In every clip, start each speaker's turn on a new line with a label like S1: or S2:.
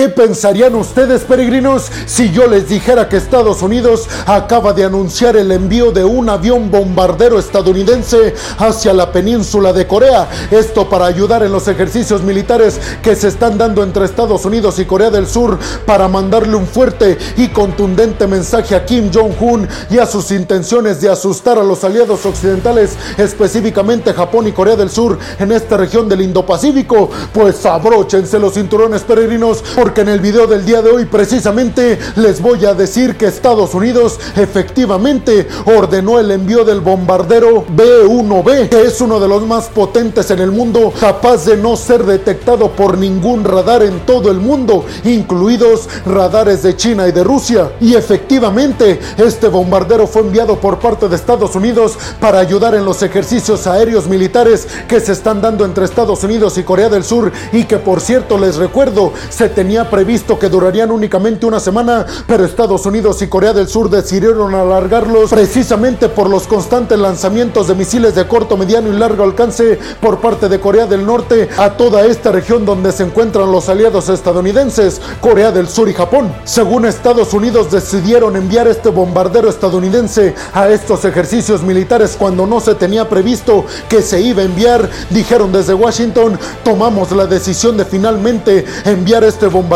S1: ¿Qué pensarían ustedes, peregrinos, si yo les dijera que Estados Unidos acaba de anunciar el envío de un avión bombardero estadounidense hacia la península de Corea? Esto para ayudar en los ejercicios militares que se están dando entre Estados Unidos y Corea del Sur para mandarle un fuerte y contundente mensaje a Kim Jong-un y a sus intenciones de asustar a los aliados occidentales, específicamente Japón y Corea del Sur, en esta región del Indo-Pacífico. Pues abróchense los cinturones peregrinos porque en el video del día de hoy precisamente les voy a decir que Estados Unidos efectivamente ordenó el envío del bombardero B-1B, que es uno de los más potentes en el mundo, capaz de no ser detectado por ningún radar en todo el mundo, incluidos radares de China y de Rusia. Y efectivamente, este bombardero fue enviado por parte de Estados Unidos para ayudar en los ejercicios aéreos militares que se están dando entre Estados Unidos y Corea del Sur y que por cierto les recuerdo se tenía previsto que durarían únicamente una semana, pero Estados Unidos y Corea del Sur decidieron alargarlos precisamente por los constantes lanzamientos de misiles de corto, mediano y largo alcance por parte de Corea del Norte a toda esta región donde se encuentran los aliados estadounidenses, Corea del Sur y Japón. Según Estados Unidos decidieron enviar este bombardero estadounidense a estos ejercicios militares cuando no se tenía previsto que se iba a enviar, dijeron desde Washington, tomamos la decisión de finalmente enviar este bombardero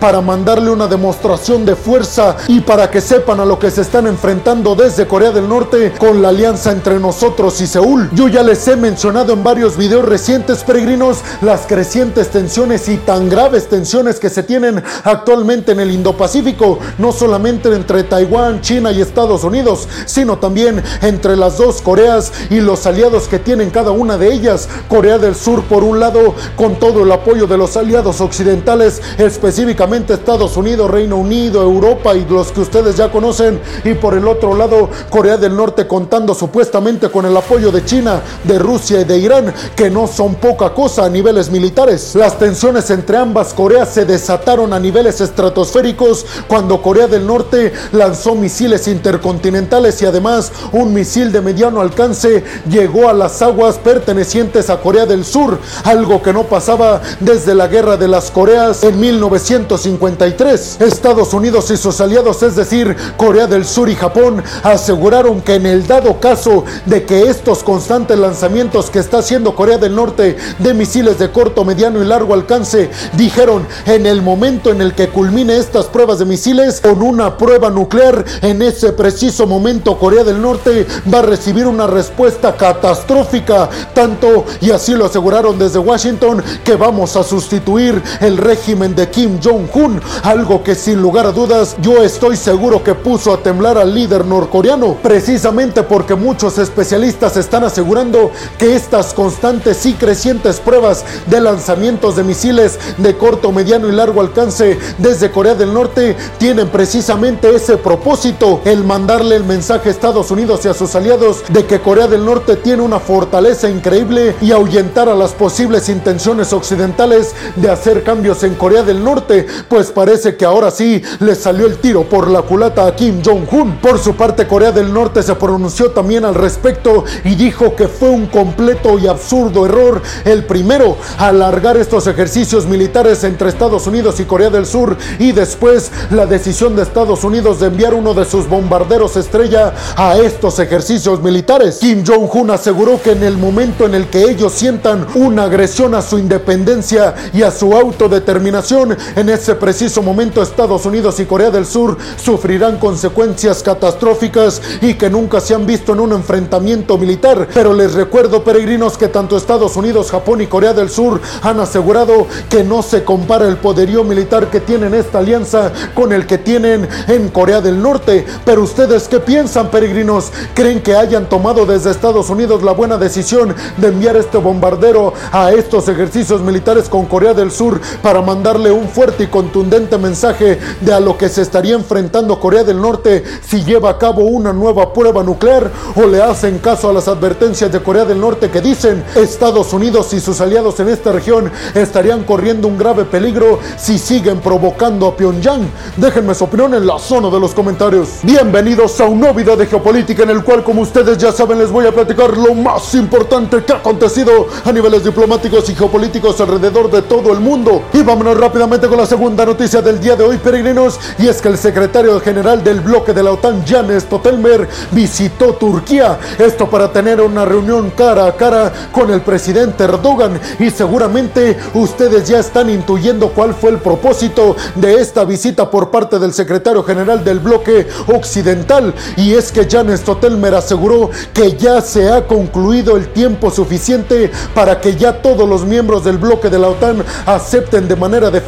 S1: para mandarle una demostración de fuerza y para que sepan a lo que se están enfrentando desde Corea del Norte con la alianza entre nosotros y Seúl. Yo ya les he mencionado en varios videos recientes, peregrinos, las crecientes tensiones y tan graves tensiones que se tienen actualmente en el Indo-Pacífico, no solamente entre Taiwán, China y Estados Unidos, sino también entre las dos Coreas y los aliados que tienen cada una de ellas. Corea del Sur, por un lado, con todo el apoyo de los aliados occidentales, específicamente Estados Unidos, Reino Unido, Europa y los que ustedes ya conocen, y por el otro lado, Corea del Norte contando supuestamente con el apoyo de China, de Rusia y de Irán, que no son poca cosa a niveles militares. Las tensiones entre ambas Coreas se desataron a niveles estratosféricos cuando Corea del Norte lanzó misiles intercontinentales y además un misil de mediano alcance llegó a las aguas pertenecientes a Corea del Sur, algo que no pasaba desde la Guerra de las Coreas en 1953. Estados Unidos y sus aliados, es decir, Corea del Sur y Japón, aseguraron que en el dado caso de que estos constantes lanzamientos que está haciendo Corea del Norte de misiles de corto, mediano y largo alcance, dijeron en el momento en el que culmine estas pruebas de misiles con una prueba nuclear, en ese preciso momento Corea del Norte va a recibir una respuesta catastrófica, tanto y así lo aseguraron desde Washington que vamos a sustituir el régimen de Kim Jong-un, algo que sin lugar a dudas yo estoy seguro que puso a temblar al líder norcoreano, precisamente porque muchos especialistas están asegurando que estas constantes y crecientes pruebas de lanzamientos de misiles de corto, mediano y largo alcance desde Corea del Norte tienen precisamente ese propósito, el mandarle el mensaje a Estados Unidos y a sus aliados de que Corea del Norte tiene una fortaleza increíble y ahuyentar a las posibles intenciones occidentales de hacer cambios en Corea del Norte, pues parece que ahora sí le salió el tiro por la culata a Kim Jong-un. Por su parte, Corea del Norte se pronunció también al respecto y dijo que fue un completo y absurdo error el primero alargar estos ejercicios militares entre Estados Unidos y Corea del Sur y después la decisión de Estados Unidos de enviar uno de sus bombarderos estrella a estos ejercicios militares. Kim Jong-un aseguró que en el momento en el que ellos sientan una agresión a su independencia y a su autodeterminación, en ese preciso momento Estados Unidos y Corea del Sur sufrirán consecuencias catastróficas y que nunca se han visto en un enfrentamiento militar. Pero les recuerdo, peregrinos, que tanto Estados Unidos, Japón y Corea del Sur han asegurado que no se compara el poderío militar que tienen esta alianza con el que tienen en Corea del Norte. Pero ustedes, ¿qué piensan, peregrinos? ¿Creen que hayan tomado desde Estados Unidos la buena decisión de enviar este bombardero a estos ejercicios militares con Corea del Sur para mandarle un fuerte y contundente mensaje de a lo que se estaría enfrentando Corea del Norte si lleva a cabo una nueva prueba nuclear? ¿O le hacen caso a las advertencias de Corea del Norte que dicen Estados Unidos y sus aliados en esta región estarían corriendo un grave peligro si siguen provocando a Pyongyang? Déjenme su opinión en la zona de los comentarios. Bienvenidos a un nuevo video de geopolítica en el cual, como ustedes ya saben, les voy a platicar lo más importante que ha acontecido a niveles diplomáticos y geopolíticos alrededor de todo el mundo. Y vámonos rápido rápidamente con la segunda noticia del día de hoy, peregrinos, y es que el secretario general del bloque de la OTAN, Jan Stoltenberg, visitó Turquía. Esto para tener una reunión cara a cara con el presidente Erdogan y seguramente ustedes ya están intuyendo cuál fue el propósito de esta visita por parte del secretario general del bloque occidental y es que Jan Stoltenberg aseguró que ya se ha concluido el tiempo suficiente para que ya todos los miembros del bloque de la OTAN acepten de manera definitiva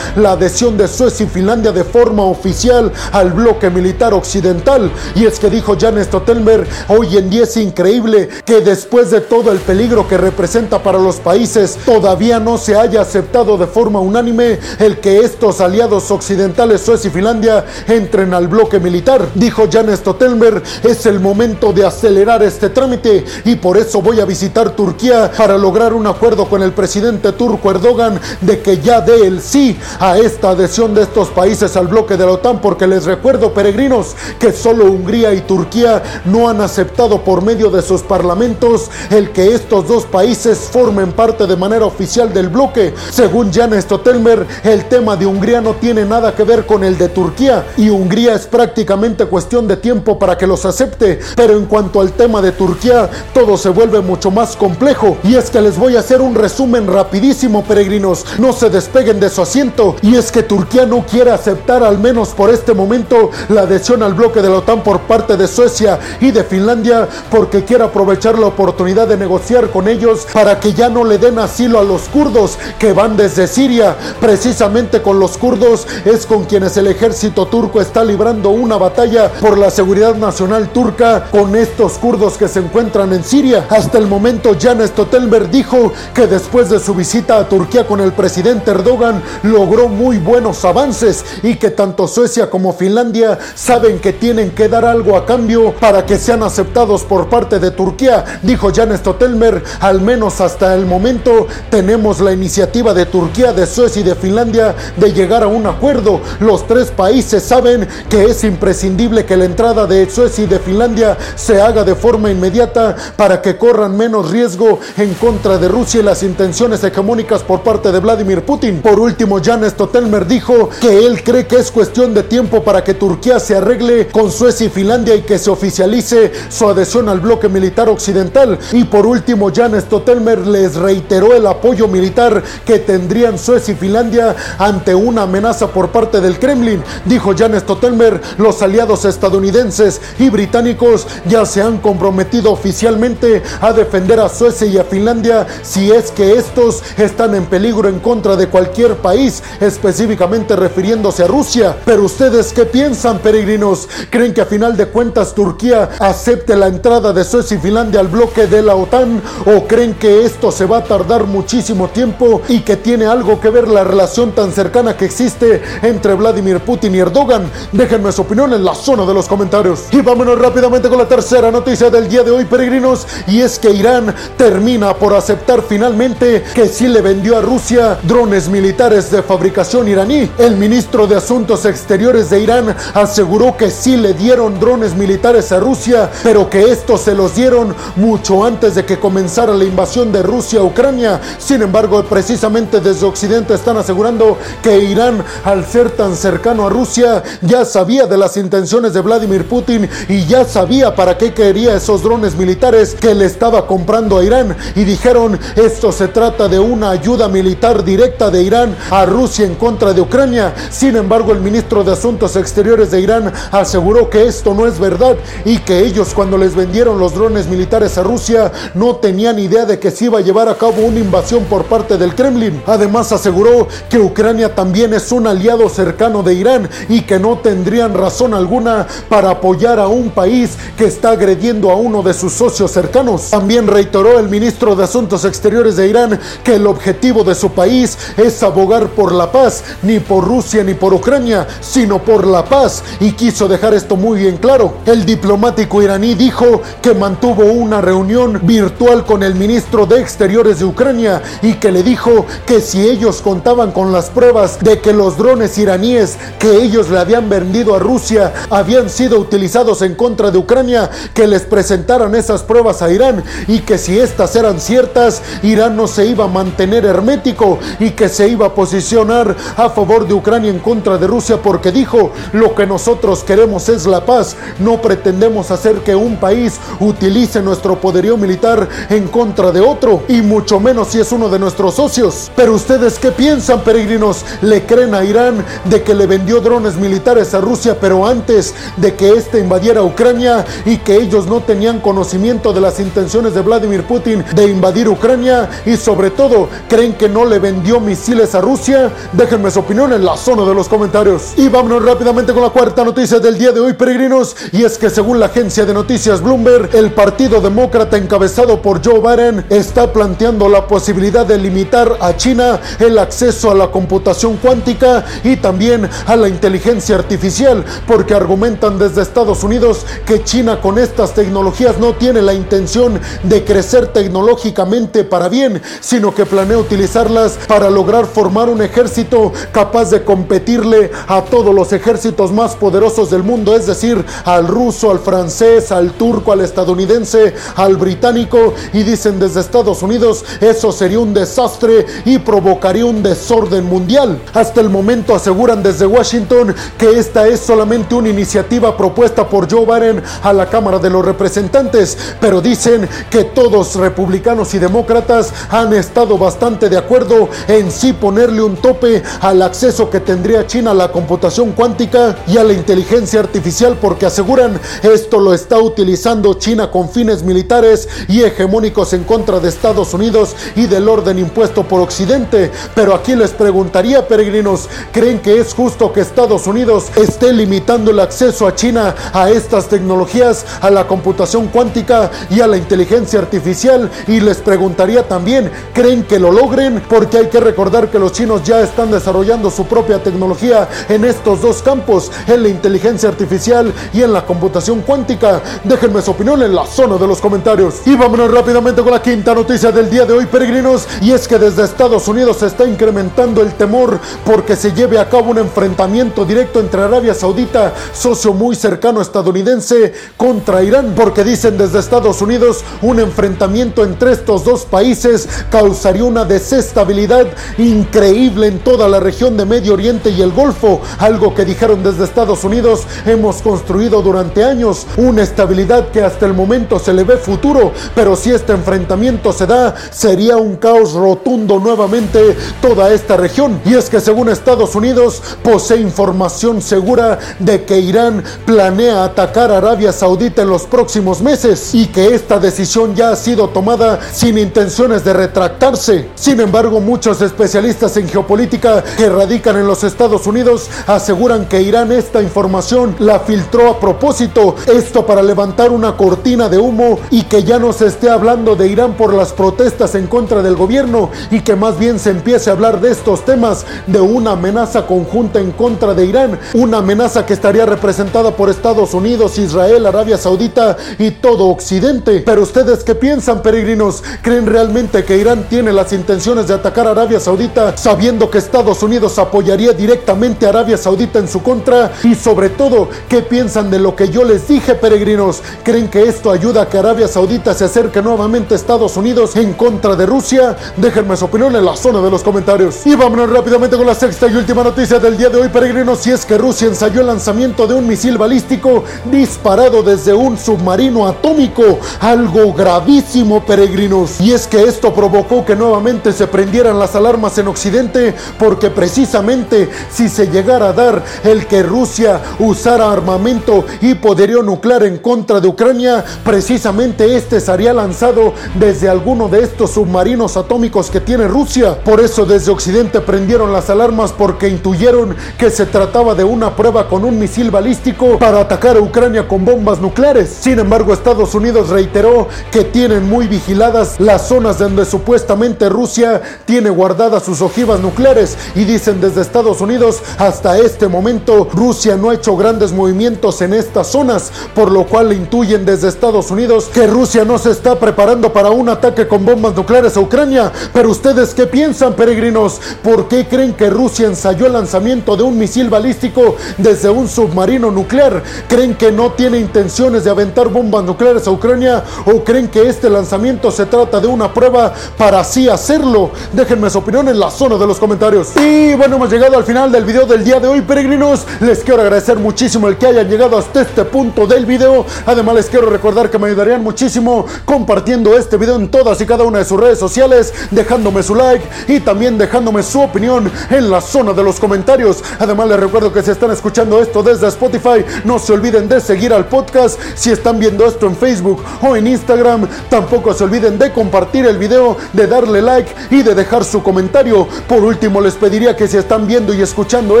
S1: la adhesión de Suecia y Finlandia de forma oficial al bloque militar occidental. Y es que dijo Jan Stoltenberg, hoy en día es increíble que después de todo el peligro que representa para los países, todavía no se haya aceptado de forma unánime el que estos aliados occidentales, Suecia y Finlandia, entren al bloque militar. Dijo Jan Stoltenberg, es el momento de acelerar este trámite y por eso voy a visitar Turquía para lograr un acuerdo con el presidente turco Erdogan de que ya dé el sí a esta adhesión de estos países al bloque de la OTAN, porque les recuerdo, peregrinos, que solo Hungría y Turquía no han aceptado por medio de sus parlamentos el que estos dos países formen parte de manera oficial del bloque. Según Jan Stoltenberg, el tema de Hungría no tiene nada que ver con el de Turquía y Hungría es prácticamente cuestión de tiempo para que los acepte, pero en cuanto al tema de Turquía, todo se vuelve mucho más complejo. Y es que les voy a hacer un resumen rapidísimo, peregrinos, no se de su asiento y es que Turquía no quiere aceptar al menos por este momento la adhesión al bloque de la OTAN por parte de Suecia y de Finlandia porque quiere aprovechar la oportunidad de negociar con ellos para que ya no le den asilo a los kurdos que van desde Siria. Precisamente con los kurdos es con quienes el ejército turco está librando una batalla por la seguridad nacional turca con estos kurdos que se encuentran en Siria. Hasta el momento Jan Stoltenberg dijo que después de su visita a Turquía con el presidente Erdogan logró muy buenos avances y que tanto Suecia como Finlandia saben que tienen que dar algo a cambio para que sean aceptados por parte de Turquía. Dijo Jan Stoltenberg, al menos hasta el momento tenemos la iniciativa de Turquía, de Suecia y de Finlandia de llegar a un acuerdo. Los tres países saben que es imprescindible que la entrada de Suecia y de Finlandia se haga de forma inmediata para que corran menos riesgo en contra de Rusia y las intenciones hegemónicas por parte de Vladimir Putin. Por último, Jan Stoltenberg dijo que él cree que es cuestión de tiempo para que Turquía se arregle con Suecia y Finlandia y que se oficialice su adhesión al bloque militar occidental. Y por último, Jan Stoltenberg les reiteró el apoyo militar que tendrían Suecia y Finlandia ante una amenaza por parte del Kremlin. Dijo Jan Stoltenberg, los aliados estadounidenses y británicos ya se han comprometido oficialmente a defender a Suecia y a Finlandia si es que estos están en peligro en contra de país, específicamente refiriéndose a Rusia. Pero ustedes qué piensan, peregrinos? ¿Creen que a final de cuentas Turquía acepte la entrada de Suecia y Finlandia al bloque de la OTAN? ¿O creen que esto se va a tardar muchísimo tiempo y que tiene algo que ver la relación tan cercana que existe entre Vladimir Putin y Erdogan? Déjenme su opinión en la zona de los comentarios. Y vámonos rápidamente con la tercera noticia del día de hoy, peregrinos, y es que Irán termina por aceptar finalmente que sí le vendió a Rusia drones militares de fabricación iraní. El ministro de Asuntos Exteriores de Irán aseguró que sí le dieron drones militares a Rusia, pero que estos se los dieron mucho antes de que comenzara la invasión de Rusia a Ucrania. Sin embargo, precisamente desde Occidente están asegurando que Irán, al ser tan cercano a Rusia, ya sabía de las intenciones de Vladimir Putin y ya sabía para qué quería esos drones militares que le estaba comprando a Irán. Y dijeron, esto se trata de una ayuda militar directa de Irán a Rusia en contra de Ucrania. Sin embargo, el ministro de Asuntos Exteriores de Irán aseguró que esto no es verdad y que ellos cuando les vendieron los drones militares a Rusia no tenían idea de que se iba a llevar a cabo una invasión por parte del Kremlin. Además aseguró que Ucrania también es un aliado cercano de Irán y que no tendrían razón alguna para apoyar a un país que está agrediendo a uno de sus socios cercanos. También reiteró el ministro de Asuntos Exteriores de Irán que el objetivo de su país es abogar por la paz, ni por Rusia ni por Ucrania, sino por la paz y quiso dejar esto muy bien claro. El diplomático iraní dijo que mantuvo una reunión virtual con el ministro de Exteriores de Ucrania y que le dijo que si ellos contaban con las pruebas de que los drones iraníes que ellos le habían vendido a Rusia habían sido utilizados en contra de Ucrania, que les presentaran esas pruebas a Irán y que si estas eran ciertas, Irán no se iba a mantener hermético y que se iba a posicionar a favor de Ucrania en contra de Rusia porque dijo, lo que nosotros queremos es la paz, no pretendemos hacer que un país utilice nuestro poderío militar en contra de otro, y mucho menos si es uno de nuestros socios. Pero ustedes qué piensan, peregrinos? ¿Le creen a Irán de que le vendió drones militares a Rusia, pero antes de que éste invadiera Ucrania y que ellos no tenían conocimiento de las intenciones de Vladimir Putin de invadir Ucrania? Y sobre todo, ¿creen que no le vendió misiles a Rusia? Déjenme su opinión en la zona de los comentarios. Y vámonos rápidamente con la cuarta noticia del día de hoy, peregrinos. Y es que según la agencia de noticias Bloomberg, el Partido Demócrata encabezado por Joe Biden está planteando la posibilidad de limitar a China el acceso a la computación cuántica y también a la inteligencia artificial, porque argumentan desde Estados Unidos que China con estas tecnologías no tiene la intención de crecer tecnológicamente para bien, sino que planea utilizarlas para lograr formar un ejército capaz de competirle a todos los ejércitos más poderosos del mundo, es decir, al ruso, al francés, al turco, al estadounidense, al británico, y dicen desde Estados Unidos, eso sería un desastre y provocaría un desorden mundial. Hasta el momento aseguran desde Washington que esta es solamente una iniciativa propuesta por Joe Biden a la Cámara de los Representantes, pero dicen que todos republicanos y demócratas han estado bastante de acuerdo en sí ponerle un tope al acceso que tendría China a la computación cuántica y a la inteligencia artificial porque aseguran esto lo está utilizando China con fines militares y hegemónicos en contra de Estados Unidos y del orden impuesto por Occidente. Pero aquí les preguntaría, peregrinos, ¿creen que es justo que Estados Unidos esté limitando el acceso a China a estas tecnologías, a la computación cuántica y a la inteligencia artificial? Y les preguntaría también, ¿creen que lo logren? Porque hay que recordar que los chinos ya están desarrollando su propia tecnología en estos dos campos, en la inteligencia artificial y en la computación cuántica. Déjenme su opinión en la zona de los comentarios. Y vámonos rápidamente con la quinta noticia del día de hoy, peregrinos. Y es que desde Estados Unidos se está incrementando el temor porque se lleve a cabo un enfrentamiento directo entre Arabia Saudita, socio muy cercano estadounidense, contra Irán. Porque dicen desde Estados Unidos, un enfrentamiento entre estos dos países causaría una desestabilidad increíble en toda la región de Medio Oriente y el Golfo. Algo que dijeron desde Estados Unidos hemos construido durante años. Una estabilidad que hasta el momento se le ve futuro, pero si este enfrentamiento se da, sería un caos rotundo nuevamente toda esta región. Y es que según Estados Unidos posee información segura de que Irán planea atacar Arabia Saudita en los próximos meses y que esta decisión ya ha sido tomada sin intenciones de retractarse. Sin embargo, muchos especialistas en geopolítica que radican en los Estados Unidos aseguran que Irán esta información la filtró a propósito, esto para levantar una cortina de humo y que ya no se esté hablando de Irán por las protestas en contra del gobierno y que más bien se empiece a hablar de estos temas, de una amenaza conjunta en contra de Irán, una amenaza que estaría representada por Estados Unidos, Israel, Arabia Saudita y todo Occidente. Pero ustedes qué piensan, peregrinos? ¿Creen realmente que Irán tiene las intenciones de atacar a Arabia Saudita sabiendo que Estados Unidos apoyaría directamente a Arabia Saudita en su contra? Y sobre todo, ¿qué piensan de lo que yo les dije, peregrinos? ¿Creen que esto ayuda a que Arabia Saudita se acerque nuevamente a Estados Unidos en contra de Rusia? Déjenme su opinión en la zona de los comentarios. Y vámonos rápidamente con la sexta y última noticia del día de hoy, peregrinos. Si es que Rusia ensayó el lanzamiento de un misil balístico disparado desde un submarino atómico. Algo gravísimo, peregrinos. Y es que esto provocó que nuevamente se prendieran las alarmas en Occidente, porque precisamente si se llegara a dar el que Rusia usara armamento y poderío nuclear en contra de Ucrania, precisamente este sería lanzado desde alguno de estos submarinos atómicos que tiene Rusia. Por eso desde Occidente prendieron las alarmas porque intuyeron que se trataba de una prueba con un misil balístico para atacar a Ucrania con bombas nucleares. Sin embargo, Estados Unidos reiteró que tienen muy vigiladas las zonas donde supuestamente Rusia tiene guardadas sus ojivas nucleares y dicen desde Estados Unidos hasta este momento Rusia no ha hecho grandes movimientos en estas zonas, por lo cual intuyen desde Estados Unidos que Rusia no se está preparando para un ataque con bombas nucleares a Ucrania. Pero ustedes qué piensan, peregrinos? ¿Por qué creen que Rusia ensayó el lanzamiento de un misil balístico desde un submarino nuclear? ¿Creen que no tiene intenciones de aventar bombas nucleares a Ucrania o creen que este lanzamiento se trata de una prueba para así hacerlo? Déjenme su opinión en la zona de los comentarios. Y bueno, hemos llegado al final del video del día de hoy, peregrinos. Les quiero agradecer muchísimo el que hayan llegado hasta este punto del video. Además, les quiero recordar que me ayudarían muchísimo compartiendo este video en todas y cada una de sus redes sociales, dejándome su like y también dejándome su opinión en la zona de los comentarios. Además, les recuerdo que si están escuchando esto desde Spotify, no se olviden de seguir al podcast. Si están viendo esto en Facebook o en Instagram, tampoco se olviden de compartir el video, de darle like y de dejar su comentario. Por último, les pediría que si están viendo y escuchando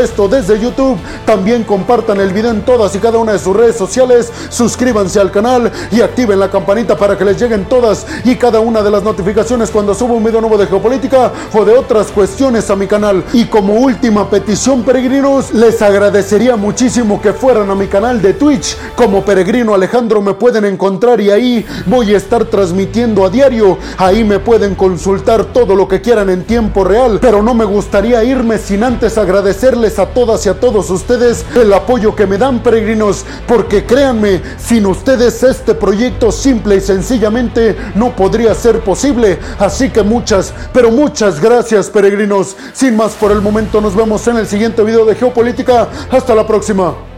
S1: esto desde YouTube, también compartan el video en todas y cada una de sus redes sociales, suscríbanse al canal y activen la campanita para que les lleguen todas y cada una de las notificaciones cuando subo un video nuevo de geopolítica o de otras cuestiones a mi canal. Y como última petición, peregrinos, les agradecería muchísimo que fueran a mi canal de Twitch. Como peregrino Alejandro me pueden encontrar y ahí voy a estar transmitiendo a diario. Ahí me pueden consultar todo lo que quieran en tiempo pero no me gustaría irme sin antes agradecerles a todas y a todos ustedes el apoyo que me dan peregrinos, porque créanme, sin ustedes este proyecto simple y sencillamente no podría ser posible. Así que muchas, pero muchas gracias peregrinos. Sin más por el momento, nos vemos en el siguiente video de Geopolítica. Hasta la próxima.